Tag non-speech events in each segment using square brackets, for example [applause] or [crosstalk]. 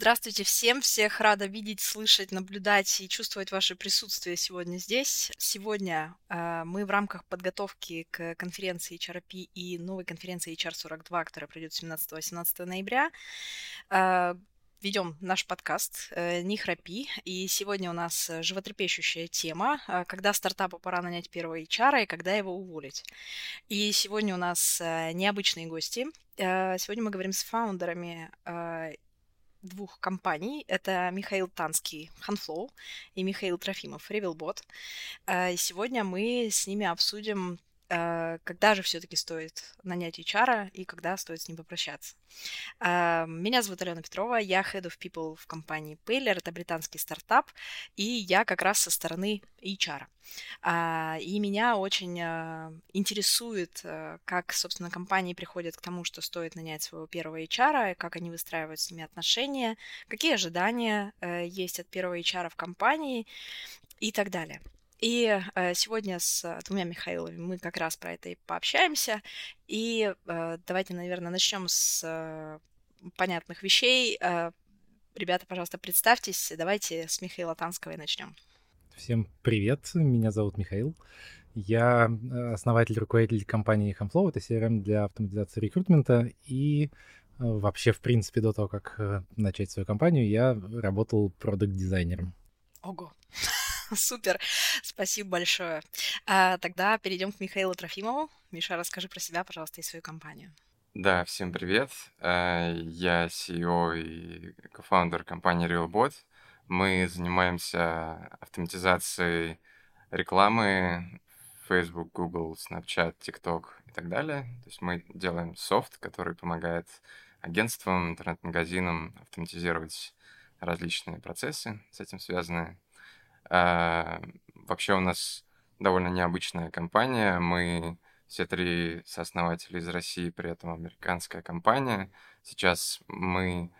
Здравствуйте всем, всех рада видеть, слышать, наблюдать и чувствовать ваше присутствие сегодня здесь. Сегодня э, мы в рамках подготовки к конференции HRP и новой конференции HR42, которая пройдет 17-18 ноября, э, ведем наш подкаст э, «Не храпи», и сегодня у нас животрепещущая тема э, «Когда стартапу пора нанять первого HR и когда его уволить». И сегодня у нас э, необычные гости. Сегодня мы говорим с фаундерами двух компаний. Это Михаил Танский, Huntflow, и Михаил Трофимов, Revealbot. Э, сегодня мы с ними обсудим когда же все-таки стоит нанять HR и когда стоит с ним попрощаться. Э, меня зовут Алена Петрова, я Head of People в компании Paylor, это британский стартап, и я как раз со стороны HR. Э, и меня очень интересует, как, собственно, компании приходят к тому, что стоит нанять своего первого HR, как они выстраивают с ними отношения, какие ожидания есть от первого HR в компании и так далее. И э, сегодня с э, двумя Михаилами мы как раз про это и пообщаемся. И э, давайте, наверное, начнем с понятных вещей. Ребята, пожалуйста, представьтесь. Давайте с Михаила Танского и начнем. Всем привет, меня зовут Михаил. Я основатель, руководитель компании Hamflow, это CRM для автоматизации рекрутмента. И вообще, в принципе, до того, как начать свою компанию, я работал продукт-дизайнером. Ого. [laughs] Супер, спасибо большое. А, тогда перейдем к Михаилу Трофимову. Миша, расскажи про себя, пожалуйста, и свою компанию. Да, всем привет. Э, я CEO и кофаундер компании RealBot. Мы занимаемся автоматизацией рекламы Facebook, Google, Snapchat, TikTok и так далее. То есть мы делаем софт, который помогает агентствам, интернет-магазинам автоматизировать различные процессы с этим связанные. А, вообще у нас довольно необычная компания. Мы все три сооснователи из России, при этом американская компания. Сейчас мы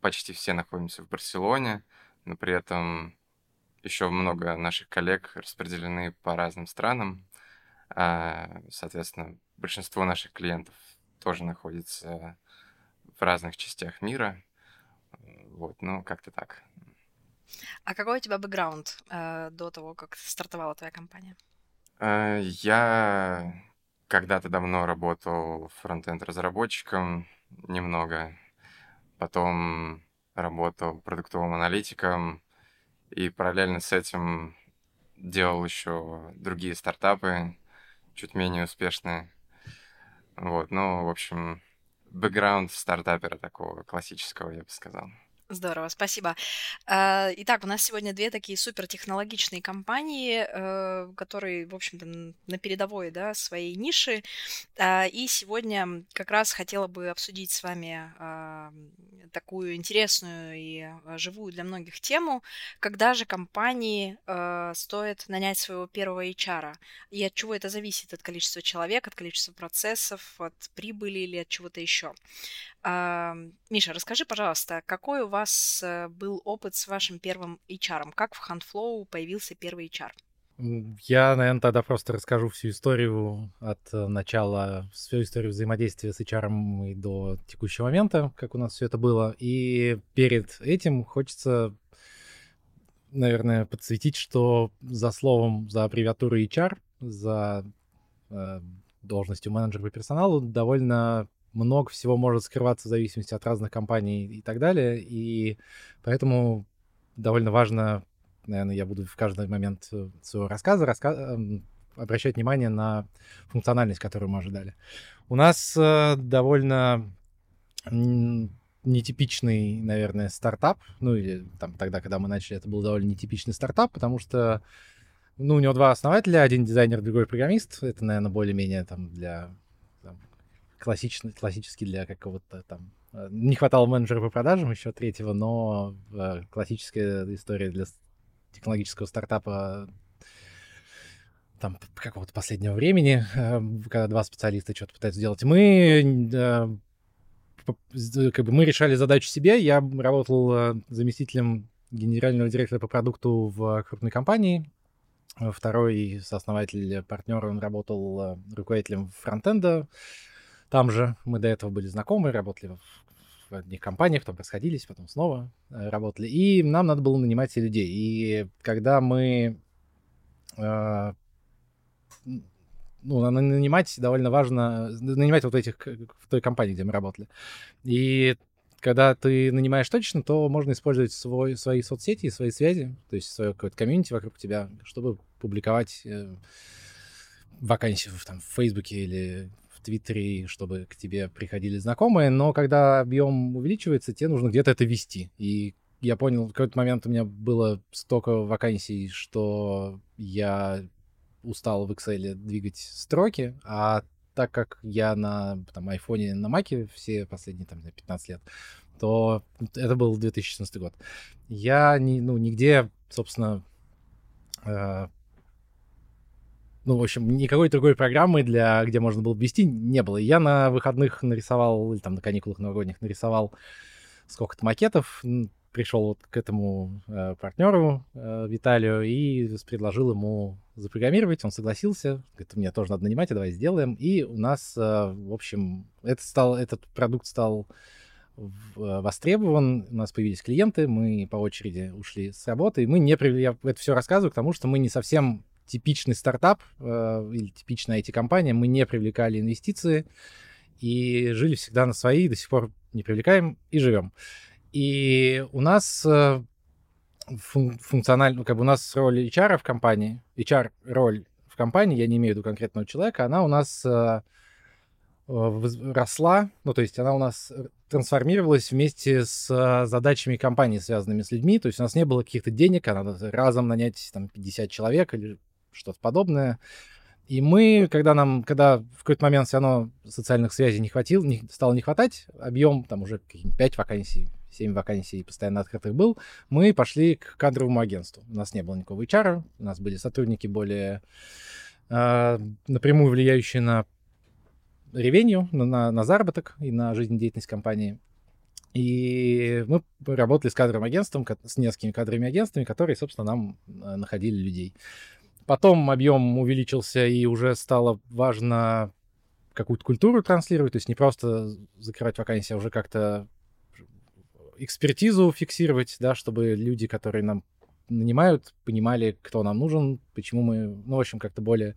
почти все находимся в Барселоне, но при этом еще много наших коллег распределены по разным странам. А, соответственно, большинство наших клиентов тоже находится в разных частях мира. Вот, ну, как-то так. А какой у тебя бэкграунд э, до того, как стартовала твоя компания? Э, я когда-то давно работал фронтенд-разработчиком немного, потом работал продуктовым аналитиком, и параллельно с этим делал еще другие стартапы, чуть менее успешные. Вот, ну, в общем, бэкграунд стартапера такого классического, я бы сказал. Здорово, спасибо. А, итак, у нас сегодня две такие супертехнологичные компании, э, которые, в общем-то, на передовой да, своей ниши. А, и сегодня как раз хотела бы обсудить с вами а, такую интересную и живую для многих тему, когда же компании стоит нанять своего первого HR, и от чего это зависит, от количества человек, от количества процессов, от прибыли или от чего-то еще. Миша, расскажи, пожалуйста, какой у вас э, был опыт с вашим первым HR? Как в HandFlow появился первый HR? Я, наверное, тогда просто расскажу всю историю от э, начала, всю историю взаимодействия с HR и до текущего момента, как у нас все это было. И перед этим хочется, наверное, подсветить, что за словом, за аббревиатурой HR, за э, должностью менеджера по персоналу довольно много всего может скрываться в зависимости от разных компаний и так далее. И поэтому довольно важно, наверное, я буду в каждый момент э, своего рассказа раска... Эм, обращать внимание на функциональность, которую мы ожидали. У нас э, довольно нетипичный, наверное, стартап. Ну, или там тогда, когда мы начали, это был довольно нетипичный стартап, потому что ну, у него два основателя, один дизайнер, другой программист. Это, наверное, более-менее там для классичный, классический для какого-то там... Э, не хватало менеджера по продажам еще третьего, но э, классическая история для технологического стартапа там какого-то последнего времени, э, когда два специалиста что-то пытаются сделать. Мы как бы мы решали задачу себе. Я работал заместителем генерального директора по продукту в крупной компании. Второй сооснователь, партнер, он работал руководителем фронтенда там же мы до этого были знакомы, работали в, в одних компаниях, потом расходились, потом снова э, работали. И нам надо было нанимать людей. И когда мы... Э, ну, нанимать довольно важно, нанимать вот этих, в той компании, где мы работали. И когда ты нанимаешь точно, то можно использовать свой, свои соцсети, свои связи, то есть свое какое-то комьюнити вокруг тебя, чтобы публиковать э, вакансию там, в Фейсбуке или Твиттере, чтобы к тебе приходили знакомые, но когда объем увеличивается, тебе нужно где-то это вести. И я понял, в какой-то момент у меня было столько вакансий, что я устал в Excel двигать строки, а так как я на там, айфоне, на маке все последние там, 15 лет, то это был 2016 год. Я не, ну, нигде, собственно, э, ну, в общем, никакой другой программы, для, где можно было ввести, не было. Я на выходных нарисовал, или там на каникулах новогодних нарисовал сколько-то макетов, пришел вот к этому э, партнеру э, Виталию и предложил ему запрограммировать. Он согласился. Говорит, мне тоже надо нанимать, а давай сделаем. И у нас, э, в общем, это стал, этот продукт стал востребован, у нас появились клиенты, мы по очереди ушли с работы, и мы не привели, я это все рассказываю, потому что мы не совсем типичный стартап э, или типичная IT-компания, мы не привлекали инвестиции и жили всегда на свои, до сих пор не привлекаем и живем. И у нас э, фун- функционально, ну, как бы у нас роль HR в компании, HR-роль в компании, я не имею в виду конкретного человека, она у нас э, росла, ну, то есть она у нас трансформировалась вместе с задачами компании, связанными с людьми, то есть у нас не было каких-то денег, а надо разом нанять там 50 человек или что-то подобное. И мы, когда нам, когда в какой-то момент все равно социальных связей не хватило, не, стало не хватать, объем там уже 5 вакансий, 7 вакансий постоянно открытых был, мы пошли к кадровому агентству. У нас не было никакого HR, у нас были сотрудники более э, напрямую влияющие на ревенью, на, на, на заработок и на жизнедеятельность компании. И мы работали с кадровым агентством, с несколькими кадровыми агентствами, которые, собственно, нам э, находили людей. Потом объем увеличился, и уже стало важно какую-то культуру транслировать, то есть не просто закрывать вакансии, а уже как-то экспертизу фиксировать, да, чтобы люди, которые нам нанимают, понимали, кто нам нужен, почему мы, ну, в общем, как-то более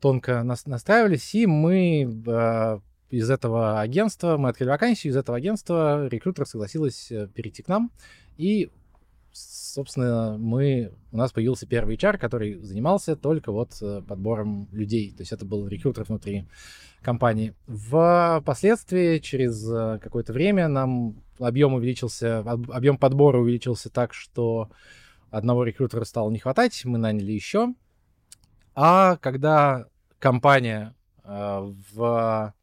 тонко нас настраивались, и мы э, из этого агентства, мы открыли вакансию, из этого агентства рекрутер согласилась э, перейти к нам, и собственно, мы, у нас появился первый HR, который занимался только вот э, подбором людей. То есть это был рекрутер внутри компании. Впоследствии, через э, какое-то время, нам объем увеличился, объем подбора увеличился так, что одного рекрутера стало не хватать, мы наняли еще. А когда компания э, в,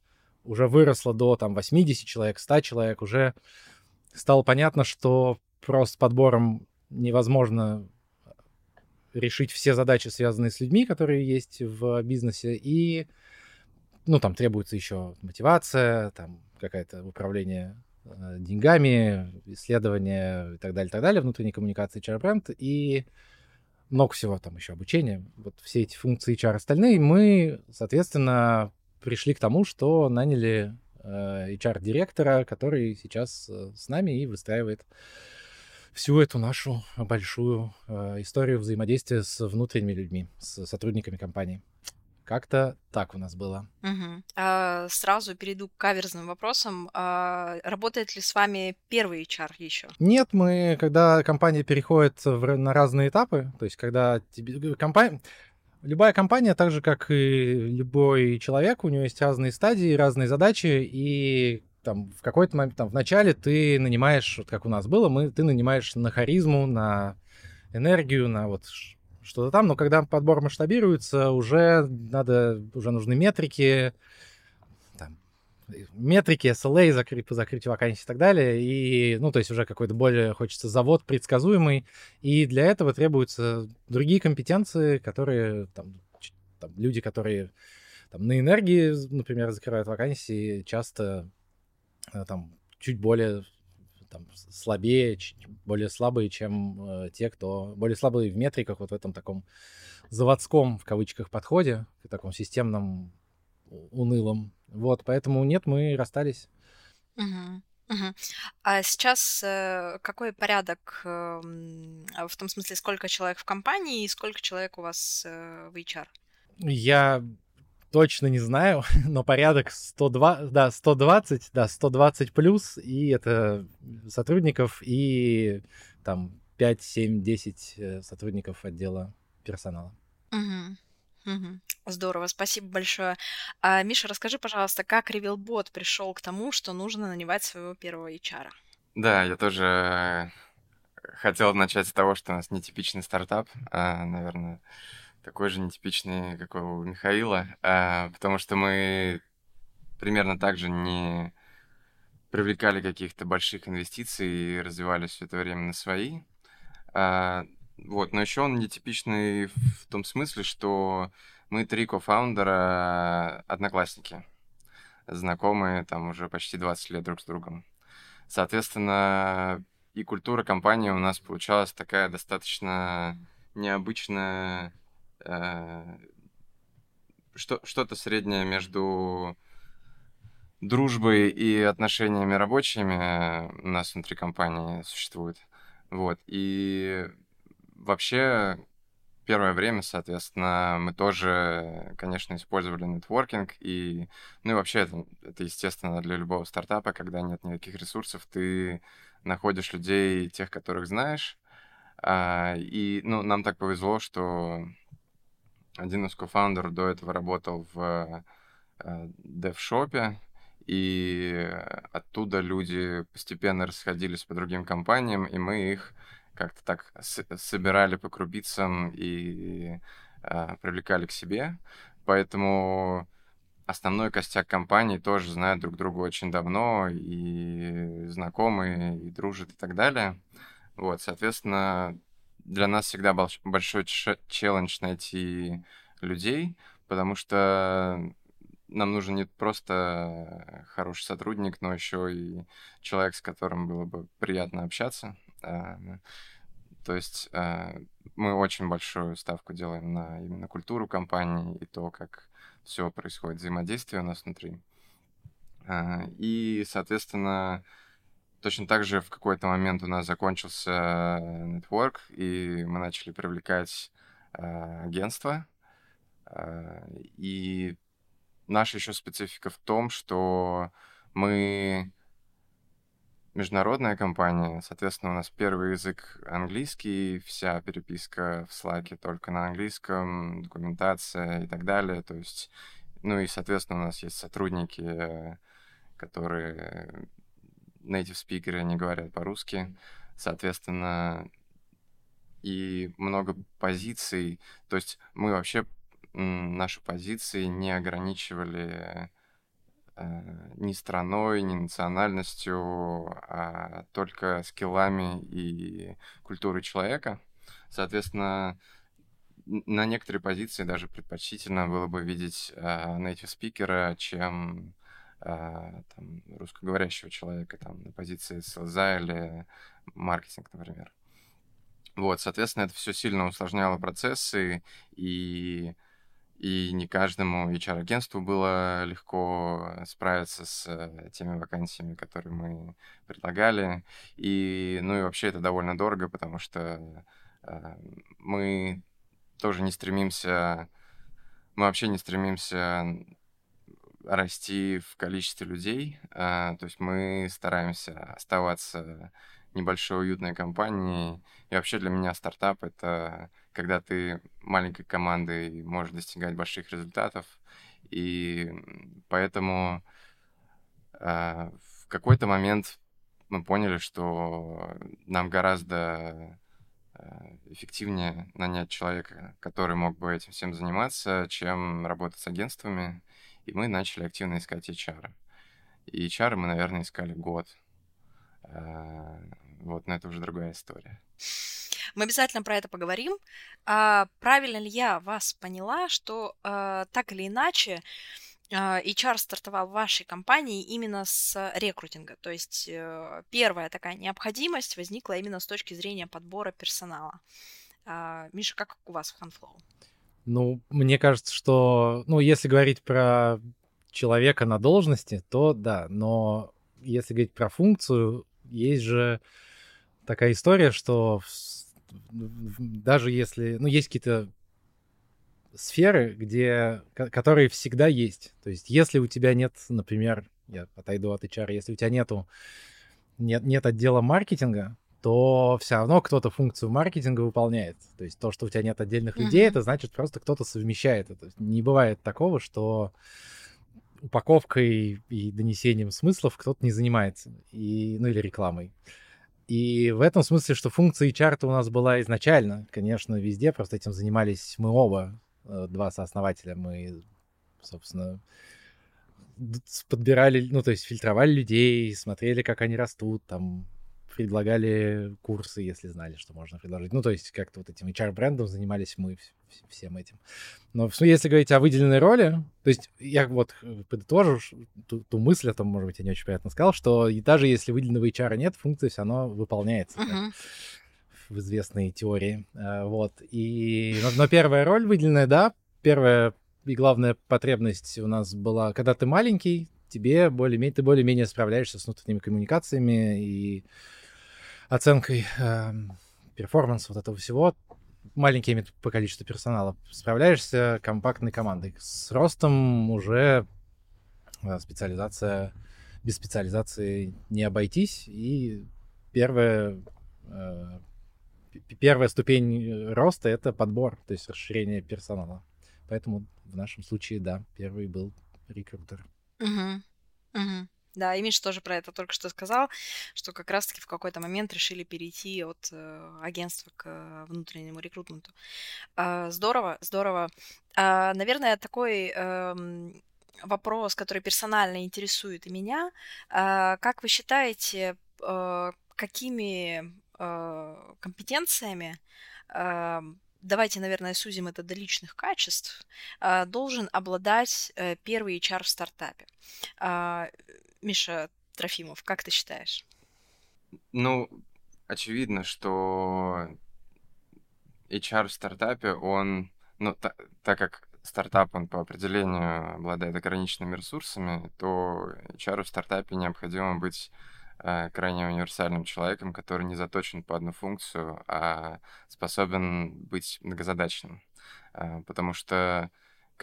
уже выросла до там 80 человек, 100 человек, уже стало понятно, что просто подбором невозможно решить все задачи, связанные с людьми, которые есть в бизнесе, и, ну, там требуется еще мотивация, там какое-то управление э, деньгами, исследования и так далее, так далее, внутренней коммуникации HR-бренд, и много всего там еще обучение. Вот все эти функции HR остальные, мы, соответственно, пришли к тому, что наняли э, HR-директора, который сейчас э, с нами и выстраивает всю эту нашу большую э, историю взаимодействия с внутренними людьми, с сотрудниками компании. Как-то так у нас было. Угу. А, сразу перейду к каверзным вопросам. А, работает ли с вами первый HR еще? Нет, мы, когда компания переходит в, на разные этапы, то есть когда тебе, компания, любая компания, так же как и любой человек, у нее есть разные стадии, разные задачи, и там в какой-то момент, там в начале ты нанимаешь, вот как у нас было, мы, ты нанимаешь на харизму, на энергию, на вот что-то там, но когда подбор масштабируется, уже надо, уже нужны метрики, там, метрики, SLA, закрыть, по закрытию вакансий и так далее, и, ну, то есть уже какой-то более, хочется завод предсказуемый, и для этого требуются другие компетенции, которые, там, там люди, которые там, на энергии, например, закрывают вакансии, часто там чуть более там, слабее, более слабые, чем э, те, кто более слабые в метриках, вот в этом таком заводском, в кавычках, подходе, к таком системном, унылом. Вот, поэтому нет, мы расстались. Угу. Мгм. А сейчас э, какой порядок эм, в том смысле, сколько человек в компании и сколько человек у вас э, в HR? Я точно не знаю, [laughs] но порядок 102, да, 120, да, 120 плюс, и это сотрудников, и там 5, 7, 10 сотрудников отдела персонала. Мгм. Мгм. Здорово, спасибо большое. А, Миша, расскажи, пожалуйста, как RevealBot пришел к тому, что нужно нанимать своего первого HR? Да, я тоже хотел начать с того, что у нас нетипичный стартап, а, наверное, такой же нетипичный, как у Михаила, а, потому что мы примерно так же не привлекали каких-то больших инвестиций и развивались все это время на свои. А, вот, но еще он нетипичный в том смысле, что мы три кофаундера одноклассники, знакомые там уже почти 20 лет друг с другом. Соответственно, и культура компании у нас получалась такая достаточно необычная, что, что-то среднее между дружбой и отношениями рабочими у нас внутри компании существует. Вот. И вообще первое время, соответственно, мы тоже, конечно, использовали нетворкинг, и, ну и вообще это, это естественно для любого стартапа, когда нет никаких ресурсов, ты находишь людей, тех, которых знаешь, а, и, ну, нам так повезло, что один из кофаундеров до этого работал в э, девшопе, и оттуда люди постепенно расходились по другим компаниям, и мы их как-то так собирали по крупицам и э, привлекали к себе. Поэтому основной костяк компании тоже знают друг друга очень давно, и знакомые, и дружат, и так далее. Вот, соответственно, для нас всегда был большой челлендж найти людей, потому что нам нужен не просто хороший сотрудник, но еще и человек, с которым было бы приятно общаться. А, то есть а, мы очень большую ставку делаем на именно культуру компании и то, как все происходит, взаимодействие у нас внутри. А, и, соответственно, точно так же в какой-то момент у нас закончился нетворк, и мы начали привлекать агентства. И наша еще специфика в том, что мы международная компания, соответственно, у нас первый язык английский, вся переписка в Slack только на английском, документация и так далее. То есть, ну и, соответственно, у нас есть сотрудники, которые native спикеры, они говорят по-русски. Соответственно, и много позиций. То есть мы вообще наши позиции не ограничивали э, ни страной, ни национальностью, а только скиллами и культурой человека. Соответственно, на некоторые позиции даже предпочтительно было бы видеть э, native спикера, чем там, русскоговорящего человека там, на позиции селза или маркетинг, например. Вот, соответственно, это все сильно усложняло процессы, и и не каждому HR-агентству было легко справиться с э, теми вакансиями, которые мы предлагали. И, ну и вообще это довольно дорого, потому что э, мы тоже не стремимся, мы вообще не стремимся расти в количестве людей. Э, то есть мы стараемся оставаться небольшой уютной компанией. И вообще для меня стартап — это когда ты маленькой командой можешь достигать больших результатов. И поэтому э, в какой-то момент мы поняли, что нам гораздо э, эффективнее нанять человека, который мог бы этим всем заниматься, чем работать с агентствами. И мы начали активно искать HR. И HR мы, наверное, искали год. Э, вот, но это уже другая история. Мы обязательно про это поговорим. А, правильно ли я вас поняла, что а, так или иначе а, HR стартовал в вашей компании именно с рекрутинга? То есть а, первая такая необходимость возникла именно с точки зрения подбора персонала. А, Миша, как у вас в Handflow? Ну, мне кажется, что, ну, если говорить про человека на должности, то да, но если говорить про функцию, есть же такая история, что даже если, ну, есть какие-то сферы, где, которые всегда есть. То есть, если у тебя нет, например, я отойду от HR, если у тебя нету, нет, нет отдела маркетинга, то все равно кто-то функцию маркетинга выполняет. То есть то, что у тебя нет отдельных uh-huh. людей, это значит просто кто-то совмещает это. Не бывает такого, что упаковкой и донесением смыслов кто-то не занимается, и, ну или рекламой. И в этом смысле, что функция HR у нас была изначально, конечно, везде, просто этим занимались мы оба, э, два сооснователя. Мы, собственно, подбирали, ну, то есть фильтровали людей, смотрели, как они растут, там, предлагали курсы, если знали, что можно предложить. Ну, то есть как-то вот этим HR-брендом занимались мы всем этим. Но если говорить о выделенной роли, то есть я вот э, подытожу ту, ту мысль, а там, может быть, я не очень понятно сказал, что и даже если выделенного HR нет, функция все равно выполняется. Uh-huh. в известной теории. А, вот. И, но, но первая роль выделенная, да, первая и главная потребность у нас была, когда ты маленький, тебе более-менее, ты более-менее справляешься с внутренними коммуникациями и оценкой э, вот этого всего, маленькими по количеству персонала справляешься компактной командой. С ростом уже э, специализация, без специализации не обойтись. И первая, э, первая ступень роста — это подбор, то есть расширение персонала. Поэтому в нашем случае, да, первый был рекрутер. Угу. Угу. Да, и Миша тоже про это только что сказал, что как раз-таки в какой-то момент решили перейти от э, агентства к э, внутреннему рекрутменту. Э, здорово, здорово. Э, наверное, такой э, вопрос, который персонально интересует и меня. Э, как вы считаете, э, какими э, компетенциями э, давайте, наверное, сузим это до личных качеств, э, должен обладать э, первый HR в стартапе. Миша Трофимов, как ты считаешь? Ну, очевидно, что HR в стартапе, он, ну, та, так как стартап, он по определению обладает ограниченными ресурсами, то HR в стартапе необходимо быть э, крайне универсальным человеком, который не заточен по одну функцию, а способен быть многозадачным. Э, потому что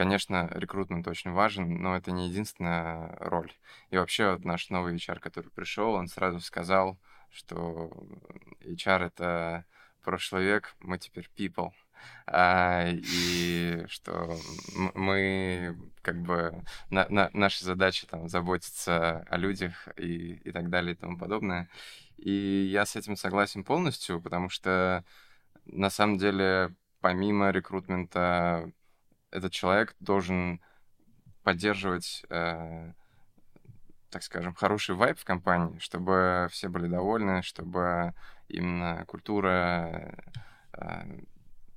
Конечно, рекрутмент очень важен, но это не единственная роль. И вообще вот наш новый HR, который пришел, он сразу сказал, что HR — это прошлый век, мы теперь people. А, и что мы как бы на, на, наша задача там заботиться о людях и, и так далее и тому подобное. И я с этим согласен полностью, потому что на самом деле помимо рекрутмента этот человек должен поддерживать, э, так скажем, хороший вайб в компании, чтобы все были довольны, чтобы именно культура э,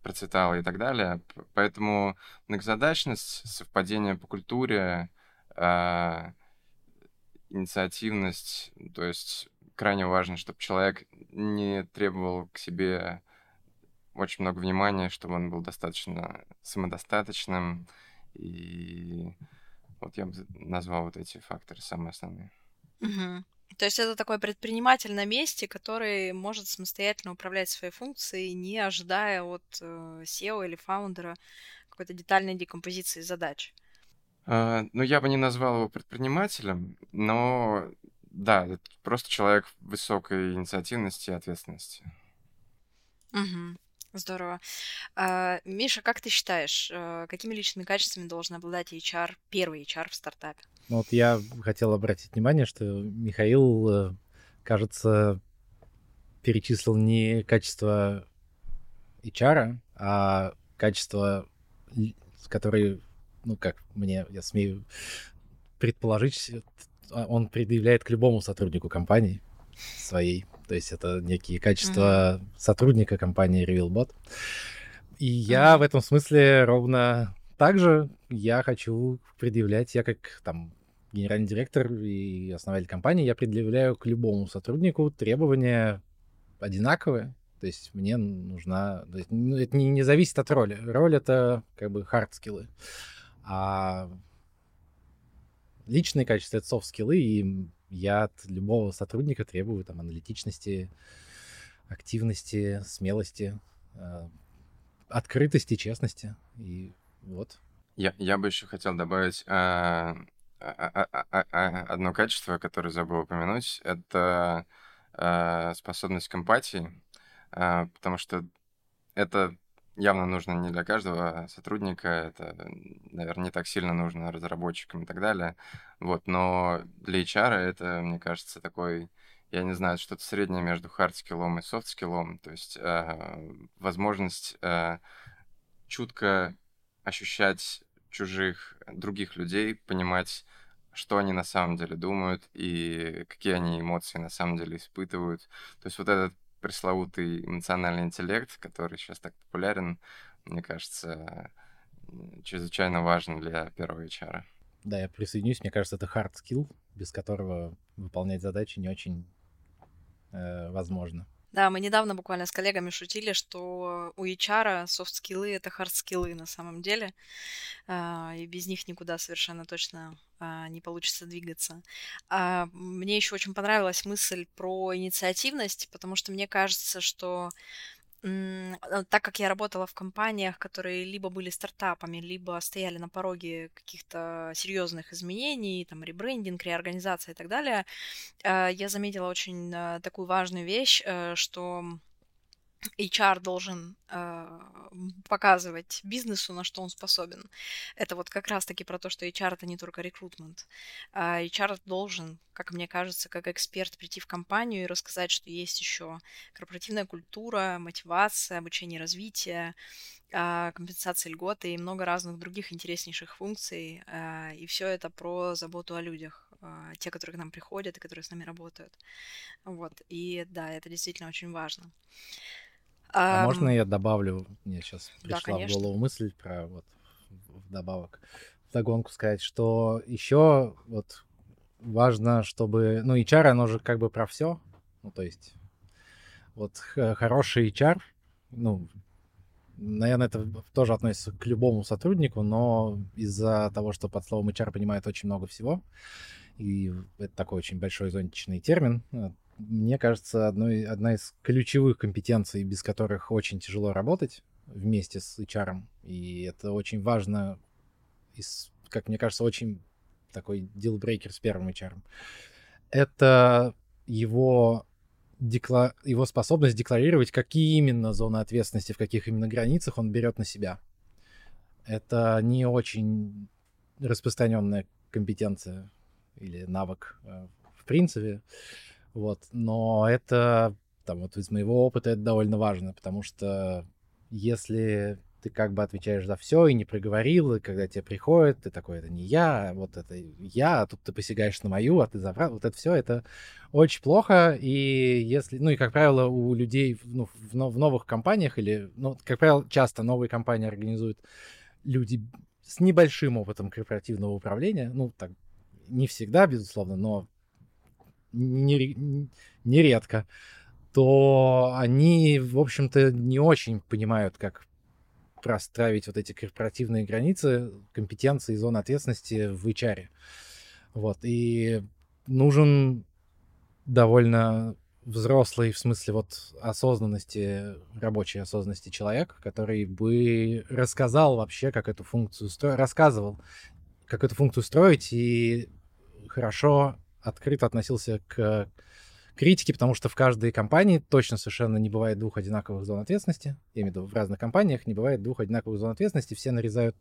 процветала и так далее. Поэтому многозадачность, совпадение по культуре, э, инициативность, то есть крайне важно, чтобы человек не требовал к себе очень много внимания, чтобы он был достаточно самодостаточным. И вот я бы назвал вот эти факторы самые основные. Угу. То есть это такой предприниматель на месте, который может самостоятельно управлять своей функцией, не ожидая от э, SEO или фаундера какой-то детальной декомпозиции задач. А, ну, я бы не назвал его предпринимателем, но да, это просто человек высокой инициативности и ответственности. Угу. Здорово. А, Миша, как ты считаешь, э, какими личными качествами должен обладать HR, первый HR в стартапе? Ну, вот я хотел обратить внимание, что Михаил, э, кажется, перечислил не качество HR, а качество, которые, ну, как мне, я смею предположить, он предъявляет к любому сотруднику компании своей. То есть это некие качества mm-hmm. сотрудника компании RevealBot. И я mm-hmm. в этом смысле ровно так же я хочу предъявлять, я как там генеральный директор и основатель компании, я предъявляю к любому сотруднику требования одинаковые. То есть мне нужна... Есть, ну, это не, не зависит от роли. Роль — это как бы хард-скиллы. А личные качества — это софт-скиллы, и я от любого сотрудника требую там аналитичности, активности, смелости, э, открытости, честности. И вот. Я, я бы еще хотел добавить а, а, а, а, а, одно качество, которое забыл упомянуть. Это а, способность к эмпатии, а, потому что это явно нужно не для каждого сотрудника, это, наверное, не так сильно нужно разработчикам и так далее. Вот, но для HR это, мне кажется, такой, я не знаю, что-то среднее между хард-скиллом и софт-скиллом, то есть э, возможность э, чутко ощущать чужих, других людей, понимать, что они на самом деле думают и какие они эмоции на самом деле испытывают. То есть вот этот пресловутый эмоциональный интеллект, который сейчас так популярен, мне кажется, чрезвычайно важен для первого HR. Да, я присоединюсь. Мне кажется, это hard skill, без которого выполнять задачи не очень э, возможно. Да, мы недавно буквально с коллегами шутили, что у HR софт-скиллы — это хард-скиллы на самом деле, а, и без них никуда совершенно точно а, не получится двигаться. А, мне еще очень понравилась мысль про инициативность, потому что мне кажется, что так как я работала в компаниях, которые либо были стартапами, либо стояли на пороге каких-то серьезных изменений, там, ребрендинг, реорганизация и так далее, а, я заметила очень а, такую важную вещь, э, что HR должен э, показывать бизнесу, на что он способен. Это вот как раз-таки про то, что HR это не только рекрутмент. А HR должен, как мне кажется, как эксперт прийти в компанию и рассказать, что есть еще корпоративная культура, мотивация, обучение, развитие, э, компенсация льготы и много разных других интереснейших функций. Э, и все это про заботу о людях а, те, которые к нам приходят и которые с нами работают. Вот. И да, это действительно очень важно. А можно я добавлю? Мне сейчас пришла да, в голову мысль про вот вдобавок догонку сказать, что еще вот важно, чтобы... Ну, HR, оно же как бы про все. Ну, то есть вот хороший HR, ну, наверное, это тоже относится к любому сотруднику, но из-за того, что под словом HR понимает очень много всего, и это такой очень большой зонтичный термин, мне кажется, одной, одна из ключевых компетенций, без которых очень тяжело работать вместе с HR. И это очень важно, из, как мне кажется, очень такой дилбрейкер с первым HR. Это его, декла... его способность декларировать, какие именно зоны ответственности, в каких именно границах он берет на себя. Это не очень распространенная компетенция или навык э, в принципе. Вот, но это, там, вот из моего опыта это довольно важно, потому что если ты как бы отвечаешь за все и не проговорил, и когда тебе приходит, ты такой, это не я, а вот это я, а тут ты посягаешь на мою, а ты забрал, вот это все, это очень плохо, и если, ну и, как правило, у людей ну, в, в новых компаниях или, ну, как правило, часто новые компании организуют люди с небольшим опытом корпоративного управления, ну, так, не всегда, безусловно, но нередко, то они, в общем-то, не очень понимают, как простравить вот эти корпоративные границы, компетенции, зоны ответственности в HR. Вот, и нужен довольно взрослый, в смысле вот осознанности, рабочей осознанности человек, который бы рассказал вообще, как эту функцию строить, рассказывал, как эту функцию строить и хорошо открыто относился к критике, потому что в каждой компании точно совершенно не бывает двух одинаковых зон ответственности. Я имею в виду, в разных компаниях не бывает двух одинаковых зон ответственности. Все нарезают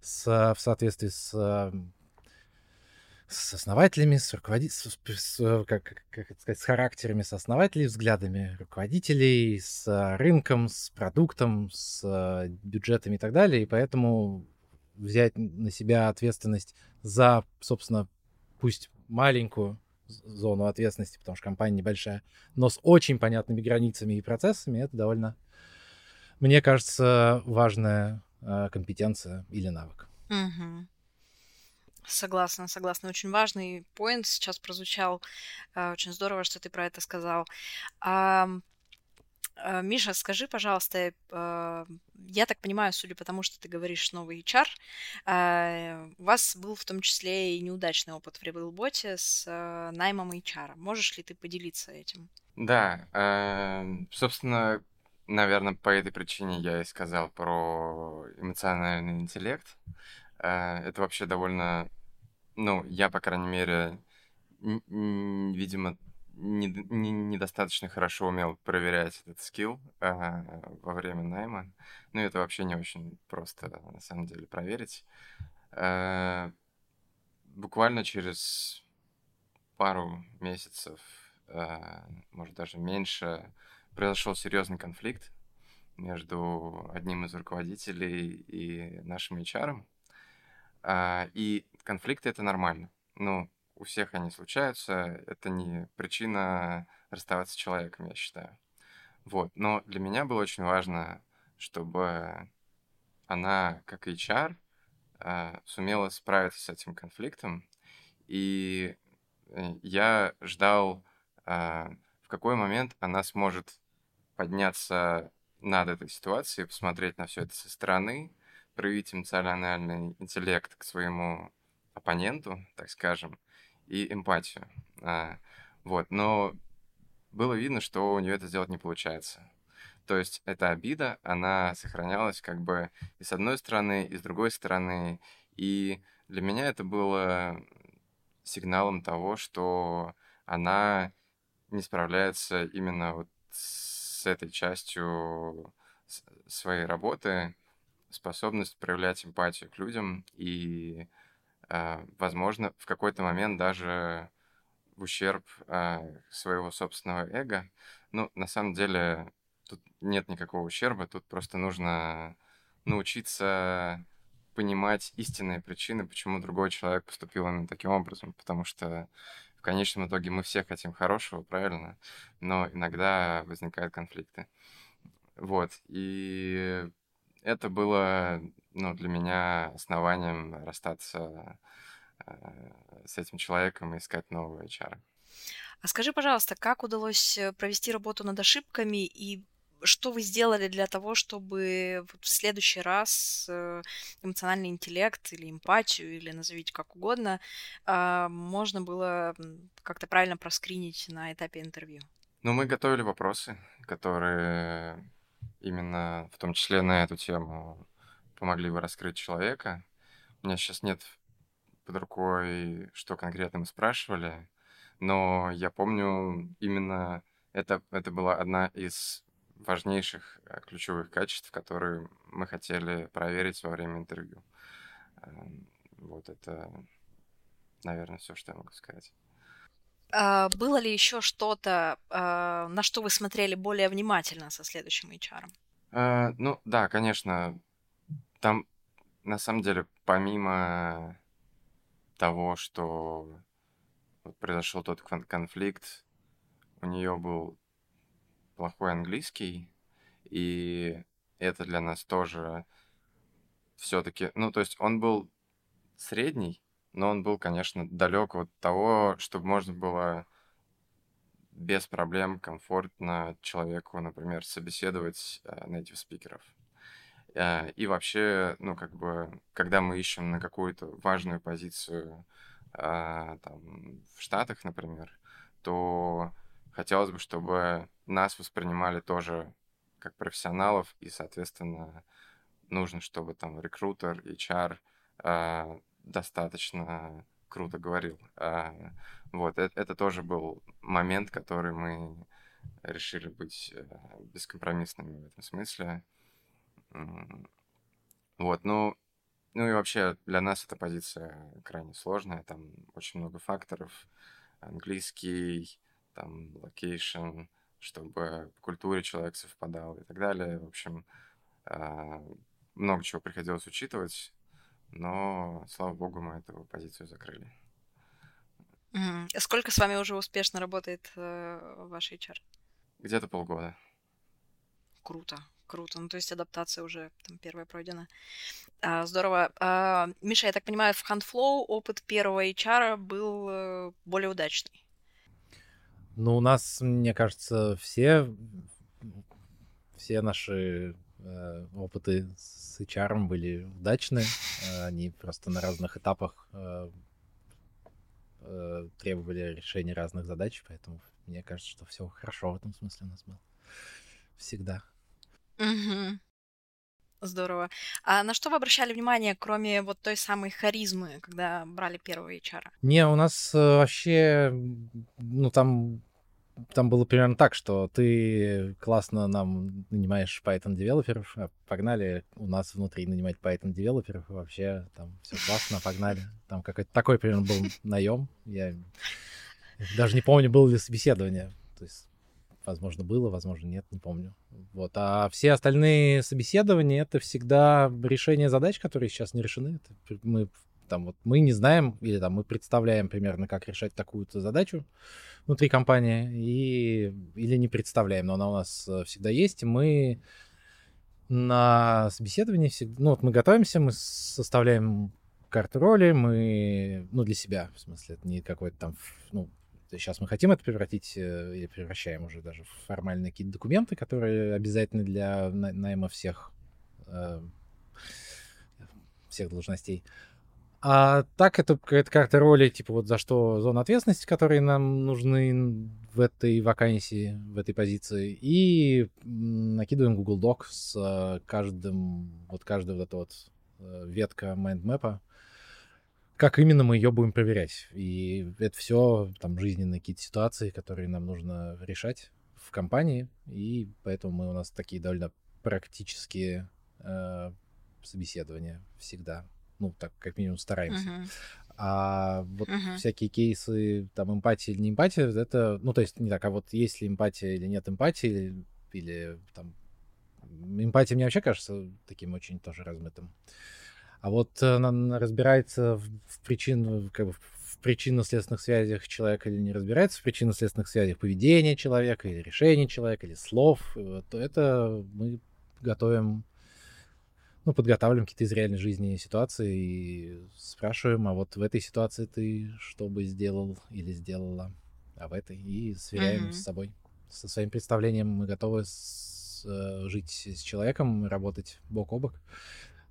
с, в соответствии с, с основателями, с руководителями, с, как, как это сказать, с характерами с основателей, взглядами руководителей, с рынком, с продуктом, с бюджетами и так далее. И поэтому взять на себя ответственность за, собственно, пусть маленькую зону ответственности, потому что компания небольшая, но с очень понятными границами и процессами, это довольно, мне кажется, важная э, компетенция или навык. Угу. Согласна, согласна. Очень важный поинт сейчас прозвучал. Э, очень здорово, что ты про это сказал. А, Миша, скажи, пожалуйста, э, я так понимаю, судя по тому, что ты говоришь новый HR, э, у вас был в том числе и неудачный опыт в Ревелботе с наймом HR. Можешь ли ты поделиться этим? Да, собственно, наверное, по этой причине я и сказал про эмоциональный интеллект. Это вообще довольно, ну, я, по крайней мере, видимо, не, не, недостаточно хорошо умел проверять этот скилл а, во время найма. Ну, это вообще не очень просто, на самом деле, проверить. А, буквально через пару месяцев, а, может, даже меньше, произошел серьезный конфликт между одним из руководителей и нашим HR. А, и конфликты — это нормально. Ну, у всех они случаются, это не причина расставаться с человеком, я считаю. Вот. Но для меня было очень важно, чтобы она, как HR, а, сумела справиться с этим конфликтом. И э, я ждал, а, в какой момент она сможет подняться над этой ситуацией, посмотреть на все это со стороны, проявить эмоциональный интеллект к своему оппоненту, так скажем, и эмпатию. А, вот, но было видно, что у нее это сделать не получается. То есть эта обида, она сохранялась как бы и с одной стороны, и с другой стороны. И для меня это было сигналом того, что она не справляется именно вот с этой частью своей работы, способность проявлять эмпатию к людям и возможно, в какой-то момент даже в ущерб а, своего собственного эго. Ну, на самом деле, тут нет никакого ущерба, тут просто нужно научиться понимать истинные причины, почему другой человек поступил именно таким образом, потому что в конечном итоге мы все хотим хорошего, правильно? Но иногда возникают конфликты. Вот, и это было ну, для меня основанием расстаться э, с этим человеком и искать нового HR. А скажи, пожалуйста, как удалось э, провести работу над ошибками и что вы сделали для того, чтобы в следующий раз э, эмоциональный интеллект или эмпатию, или назовите как угодно, а, можно было как-то правильно проскринить на этапе интервью? Ну, мы готовили вопросы, которые именно в том числе на эту тему помогли бы раскрыть человека. У меня сейчас нет под рукой, что конкретно мы спрашивали, но я помню именно это, это была одна из важнейших э, ключевых качеств, которые мы хотели проверить во время интервью. Эм, вот это, наверное, все, что я могу сказать. А, было ли еще что-то, а, на что вы смотрели более внимательно со следующим HR? А, ну да, конечно. Там, на самом деле, помимо того, что вот произошел тот конфликт, у нее был плохой английский, и это для нас тоже все-таки, ну, то есть он был средний, но он был, конечно, далек от того, чтобы можно было без проблем, комфортно человеку, например, собеседовать э, native спикеров. Э, и вообще, ну, как бы, когда мы ищем на какую-то важную позицию э, там, в Штатах, например, то хотелось бы, чтобы нас воспринимали тоже как профессионалов, и, соответственно, нужно, чтобы там рекрутер, HR достаточно круто говорил. А, вот, это, это тоже был момент, который мы решили быть э, бескомпромиссными в этом смысле. Вот, ну, ну и вообще для нас эта позиция крайне сложная, там очень много факторов. Английский, там, location, чтобы по культуре человек совпадал и так далее. В общем, а, много чего приходилось учитывать. Но, слава богу, мы эту позицию закрыли. Мгм. Сколько с вами уже успешно работает э, ваш HR? Где-то полгода. Круто, круто. Ну, то есть адаптация уже там первая пройдена. А, здорово. А, Миша, я так понимаю, в Huntflow опыт первого HR был э, более удачный. Ну, у нас, мне кажется, все все наши э, опыты с HR были удачны. Э, они просто на разных этапах э, э, требовали решения разных задач, поэтому мне кажется, что все хорошо в этом смысле у нас было. Всегда. Угу. Здорово. А на что вы обращали внимание, кроме вот той самой харизмы, когда брали первого HR? Не, у нас э, вообще, ну там, там было примерно так, что ты классно нам нанимаешь Python девелоперов, а погнали у нас внутри нанимать Python девелоперов, вообще там все классно, погнали. Там какой-то такой примерно был наем. Я даже не помню, было ли собеседование. То есть Возможно, было, возможно, нет, не помню. Вот. А все остальные собеседования — это всегда решение задач, которые сейчас не решены. Это мы, там, вот, мы не знаем, или там, мы представляем примерно, как решать такую-то задачу внутри компании, и, или не представляем, но она у нас э, всегда есть, и мы на собеседовании всегда, ну, вот мы готовимся, мы составляем карту роли, мы, ну, для себя, в смысле, это не какой-то там, ну, Сейчас мы хотим это превратить, э, или превращаем уже даже в формальные какие-то документы, которые обязательны для найма всех, э, всех должностей. А так это какая-то карта роли, типа вот за что зона ответственности, которые нам нужны в этой вакансии, в этой позиции. И накидываем Google Doc с э, каждым, вот каждая вот эта вот ветка майндмэпа, как именно мы ее будем проверять. И это все там жизненные какие-то ситуации, которые нам нужно решать в компании, и поэтому мы у нас такие довольно практические э, собеседования всегда. Ну, так как минимум стараемся. Uh-huh. А вот uh-huh. всякие кейсы, там, эмпатия или не эмпатия, это, ну, то есть не так, а вот есть ли эмпатия или нет эмпатии, или, или там, эмпатия мне вообще кажется таким очень тоже размытым. Uh, а вот она э, разбирается в, в причину, как бы в причинно-следственных связях человека или не разбирается в причинно-следственных связях поведения человека или решений человека или слов, то это мы готовим, ну, подготавливаем какие-то из реальной жизни ситуации и спрашиваем, а вот в этой ситуации ты что бы сделал или сделала, а в этой, и сверяем mm-hmm. с собой. Со своим представлением мы готовы с, э, жить с человеком, работать бок о бок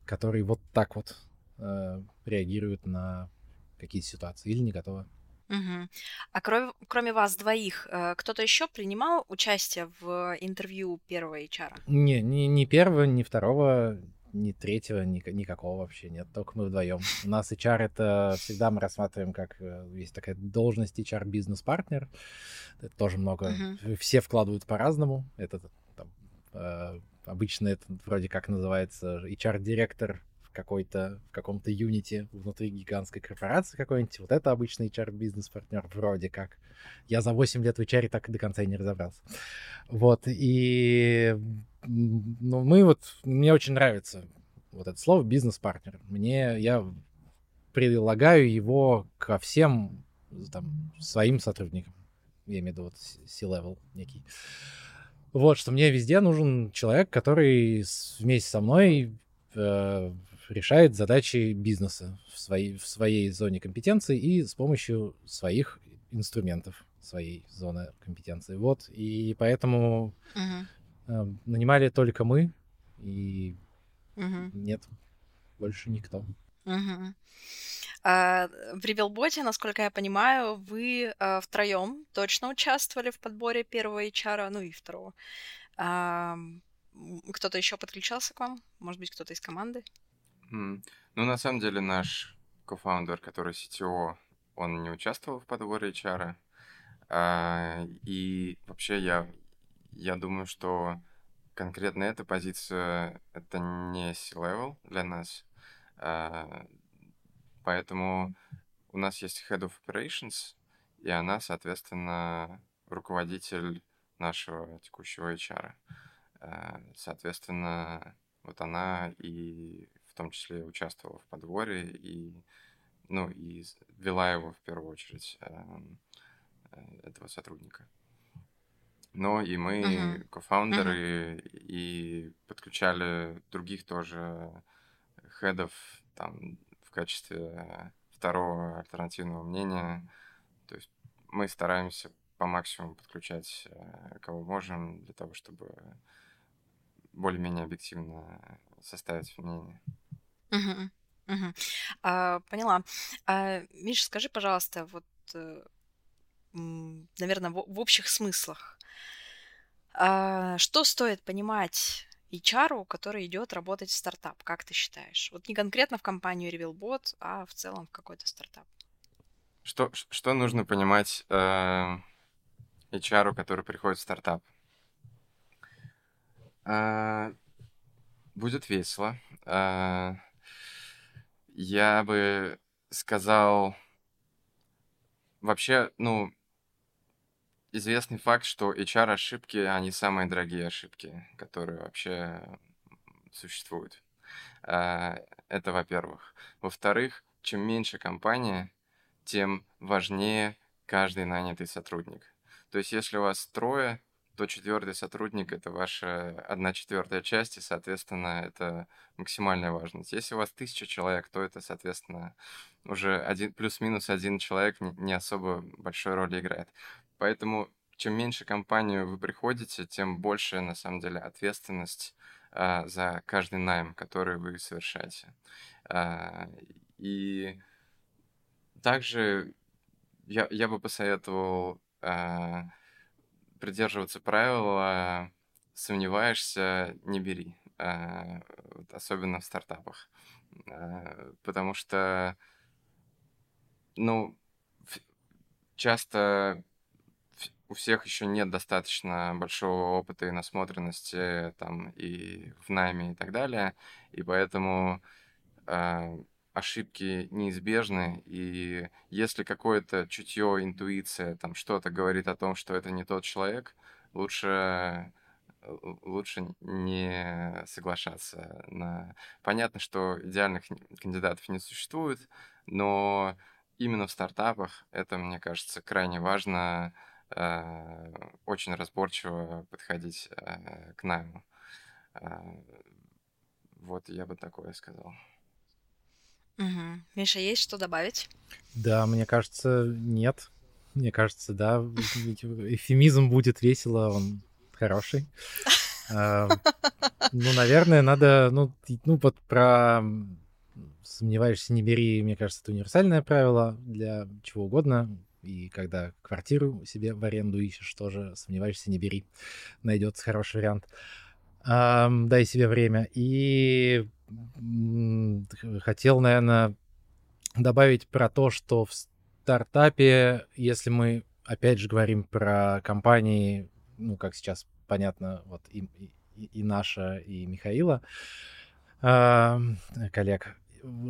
которые вот так вот э, реагируют на какие-то ситуации или не готовы. Угу. А кроме, кроме вас двоих, э, кто-то еще принимал участие в интервью первого HR? Не, ни, ни первого, ни второго, ни третьего, ни, никакого вообще нет, только мы вдвоем. У нас HR это всегда мы рассматриваем как э, есть такая должность HR бизнес-партнер. Это тоже много. Uh-huh. Все вкладывают по-разному. Это там, э, Обычно это вроде как называется HR-директор в какой-то, в каком-то юните внутри гигантской корпорации какой-нибудь. Вот это обычный HR-бизнес-партнер вроде как. Я за 8 лет в HR так и до конца и не разобрался. Вот, и ну, мы вот, мне очень нравится вот это слово бизнес-партнер. Мне, я прилагаю его ко всем там, своим сотрудникам. Я имею в виду вот C-level некий. Вот, что мне везде нужен человек, который вместе со мной э, решает задачи бизнеса в своей, в своей зоне компетенции и с помощью своих инструментов своей зоны компетенции. Вот, и поэтому uh-huh. э, нанимали только мы, и uh-huh. нет, больше никто. Uh-huh. А, в Ревелботе, насколько я понимаю, вы а, втроем точно участвовали в подборе первого HR, ну и второго. А, кто-то еще подключался к вам? Может быть, кто-то из команды? Mm. Ну, на самом деле, наш кофаундер, который CTO, он не участвовал в подборе HR. И вообще я, я думаю, что конкретно эта позиция — это не C-level для нас. Поэтому у нас есть Head of Operations, и она, соответственно, руководитель нашего текущего HR. Э, соответственно, вот она и в том числе участвовала в подборе и, ну, и вела его в первую очередь эм, э, этого сотрудника. Но и мы, uh-huh. кофаундеры, uh-huh. и подключали других тоже хедов, там, качестве второго альтернативного мнения. То есть мы стараемся по максимуму подключать э, кого можем для того, чтобы более-менее объективно составить мнение. Мгм. Мгм. А, поняла. А, Миша, скажи, пожалуйста, вот, наверное, в, в общих смыслах, а, что стоит понимать HR, который идет работать в стартап, как ты считаешь? Вот не конкретно в компанию RevealBot, а в целом в какой-то стартап. Что, что нужно понимать э, HR, который приходит в стартап? Э, будет весело. Э, я бы сказал, вообще, ну, известный факт, что HR-ошибки, они самые дорогие ошибки, которые вообще существуют. А, это во-первых. Во-вторых, чем меньше компания, тем важнее каждый нанятый сотрудник. То есть, если у вас трое, то четвертый сотрудник это ваша одна четвертая часть, и, соответственно, это максимальная важность. Если у вас тысяча человек, то это, соответственно, уже один плюс-минус один человек не особо большой роли играет. Поэтому чем меньше компанию вы приходите, тем больше, на самом деле, ответственность а, за каждый найм, который вы совершаете. А, и также я, я бы посоветовал а, придерживаться правила «сомневаешься, не бери», а, особенно в стартапах. А, потому что, ну, часто у всех еще нет достаточно большого опыта и насмотренности там и в найме и так далее, и поэтому э, ошибки неизбежны, и если какое-то чутье, интуиция, там что-то говорит о том, что это не тот человек, лучше лучше не соглашаться на... Понятно, что идеальных кандидатов не существует, но именно в стартапах это, мне кажется, крайне важно очень разборчиво подходить э, к найму. Э, вот я бы такое сказал. Угу. Миша, есть что добавить? Да, мне кажется, нет. Мне кажется, да, эфемизм будет весело, он хороший. Ну, наверное, надо, ну, ну вот про сомневаешься, не бери, мне кажется, это универсальное правило для чего угодно. И когда квартиру себе в аренду ищешь, тоже сомневаешься, не бери. Найдется хороший вариант. Um, дай себе время. И хотел, наверное, добавить про то, что в стартапе, если мы опять же говорим про компании, ну, как сейчас понятно, вот и, и, и наша, и Михаила, э, коллег,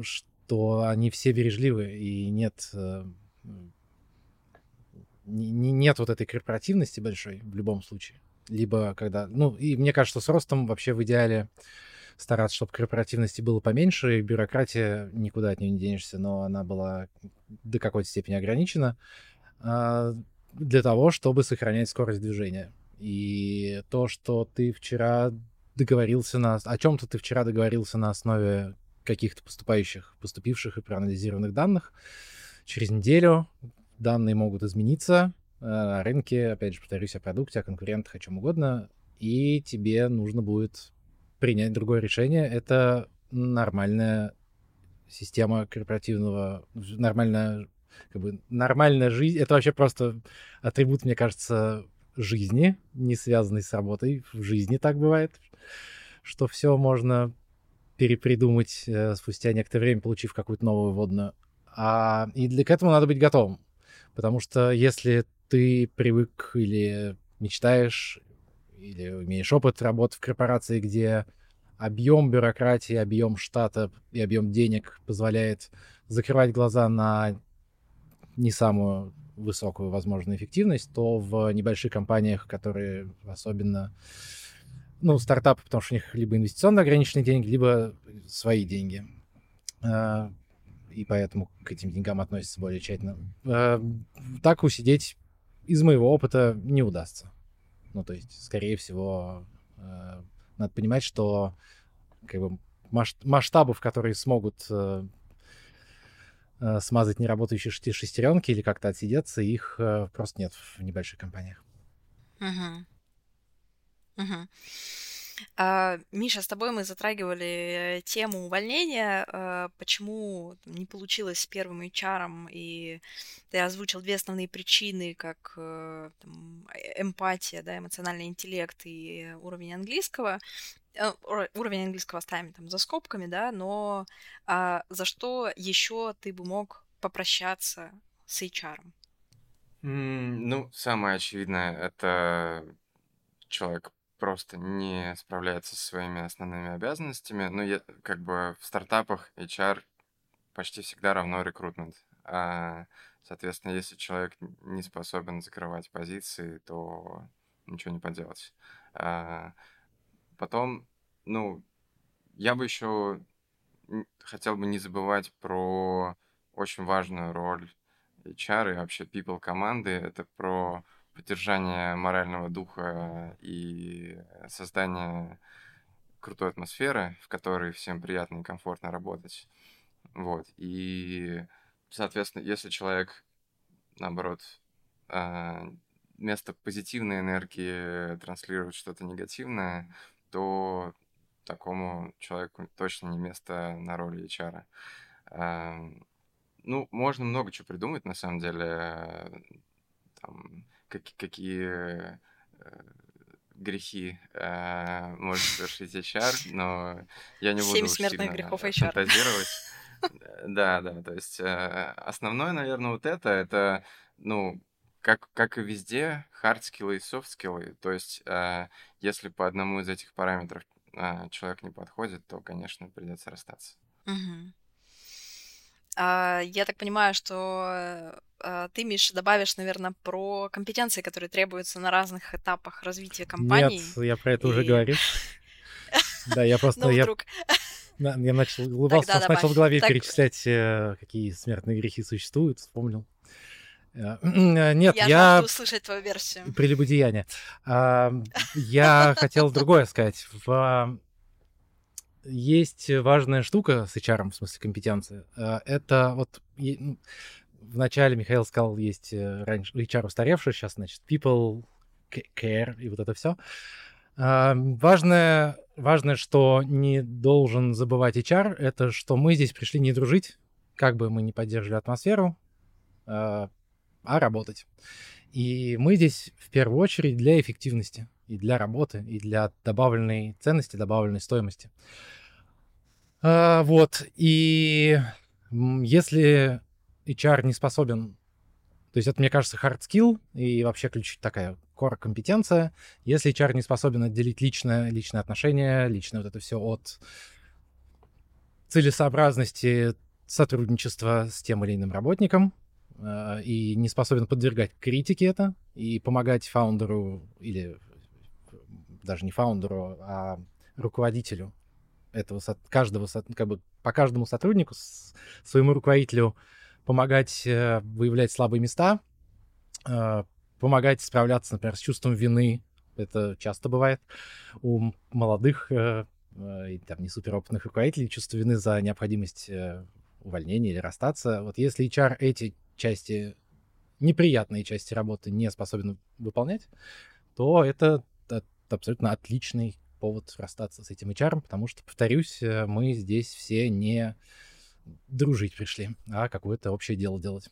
что они все бережливы, и нет э, не, нет вот этой корпоративности большой в любом случае. Либо когда... Ну, и мне кажется, с ростом вообще в идеале стараться, чтобы корпоративности было поменьше, и бюрократия никуда от нее не денешься, но она была до какой-то степени ограничена а, для того, чтобы сохранять скорость движения. И то, что ты вчера договорился на... О чем-то ты вчера договорился на основе каких-то поступающих, поступивших и проанализированных данных, через неделю данные могут измениться, о рынке, опять же, повторюсь, о продукте, о конкурентах, о чем угодно, и тебе нужно будет принять другое решение. Это нормальная система корпоративного, нормальная, как бы, нормальная жизнь. Это вообще просто атрибут, мне кажется, жизни, не связанный с работой. В жизни так бывает, что все можно перепридумать э, спустя некоторое время, получив какую-то новую водную. А, и для к этому надо быть готовым. Потому что если ты привык или мечтаешь, или имеешь опыт работы в корпорации, где объем бюрократии, объем штата и объем денег позволяет закрывать глаза на не самую высокую возможную эффективность, то в небольших компаниях, которые особенно, ну, стартапы, потому что у них либо инвестиционно ограниченные деньги, либо свои деньги, а, и поэтому к этим деньгам относится более тщательно. Э, так усидеть из моего опыта не удастся. Ну, то есть, скорее всего, э, надо понимать, что как бы, масштабов, которые смогут э, смазать неработающие шестеренки или как-то отсидеться, их просто нет в небольших компаниях. Угу. Угу. А, Миша, с тобой мы затрагивали тему увольнения, а, почему не получилось с первым HR, и ты озвучил две основные причины, как э, там, э, эмпатия, да, эмоциональный интеллект и уровень английского. Э, уровень английского ставим там за скобками, да, но а, за что еще ты бы мог попрощаться с HR? ну, самое очевидное, это человек просто не справляется со своими основными обязанностями. Ну, я, как бы в стартапах HR почти всегда равно рекрутмент. А, соответственно, если человек не способен закрывать позиции, то ничего не поделать. А, потом, ну, я бы еще хотел бы не забывать про очень важную роль HR и вообще people команды. Это про поддержание морального духа и создание крутой атмосферы, в которой всем приятно и комфортно работать. Вот. И, соответственно, если человек, наоборот, а, вместо позитивной энергии транслирует что-то негативное, то такому человеку точно не место на роли HR. Ну, можно много чего придумать, на самом деле. Там, как, какие э, грехи э, может совершить HR, но я не буду Семь смертных грехов HR. фантазировать. [laughs] Да, да, то есть э, основное, наверное, вот это, это, ну, как, как и везде, хард-скиллы и софт-скиллы. То есть э, если по одному из этих параметров э, человек не подходит, то, конечно, придется расстаться. Угу. А, я так понимаю, что а, ты, Миша, добавишь, наверное, про компетенции, которые требуются на разных этапах развития компании. Нет, я про это и... уже говорил. Да, я [laughs] просто... Я начал улыбался, начал в голове перечислять, э, какие смертные грехи существуют, вспомнил. Э, [clears throat] нет, я... Я услышать твою версию. Прелюбодеяние. Я хотел другое сказать. Есть важная штука с HR, в смысле компетенции. Э, это вот ну, в начале Михаил сказал, есть э, раньше HR устаревший, сейчас, значит, people care и вот это все. Важное, важное, что не должен забывать HR, это что мы здесь пришли не дружить, как бы мы не поддерживали атмосферу, а работать. И мы здесь в первую очередь для эффективности и для работы, и для добавленной ценности, добавленной стоимости. А, вот, и если HR не способен, то есть это, мне кажется, hard skill и вообще ключ такая core компетенция, если HR не способен отделить личное, личное отношение, личное вот это все от целесообразности сотрудничества с тем или иным работником, а, и не способен подвергать критике это, и помогать фаундеру, или даже не фаундеру, а руководителю этого каждого, как бы по каждому сотруднику, своему руководителю помогать э, выявлять слабые места, э, помогать справляться, например, с чувством вины. Это часто бывает у молодых э, и там не суперопытных руководителей чувство вины за необходимость увольнения или расстаться. Вот если HR эти части, неприятные части работы не способен выполнять, то это, это абсолютно отличный повод расстаться с этим HR, потому что, повторюсь, э, мы здесь все не дружить пришли, а какое-то общее дело делать.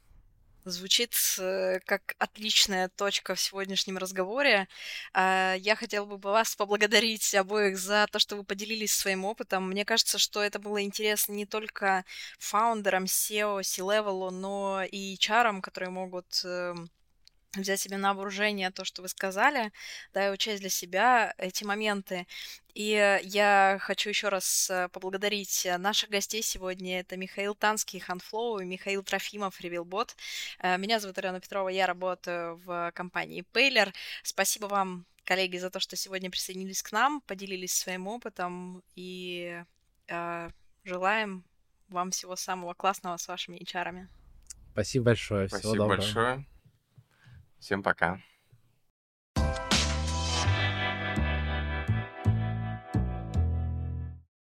Звучит э, как отличная точка в сегодняшнем разговоре. А, я хотела бы вас поблагодарить обоих за то, что вы поделились своим опытом. Мне кажется, что это было интересно не только фаундерам, SEO, C-Level, но и HR, которые могут эм, взять себе на вооружение то, что вы сказали, да, и учесть для себя эти моменты. И я хочу еще раз э, поблагодарить наших гостей сегодня. Это Михаил Танский, Ханфлоу, и Михаил Трофимов, Ревилбот. Э, меня зовут Ирина Петрова, я работаю в компании Paylor. Спасибо вам, коллеги, за то, что сегодня присоединились к нам, поделились своим опытом и э, желаем вам всего самого классного с вашими HR. -ами. Спасибо большое. Спасибо большое. Всем пока.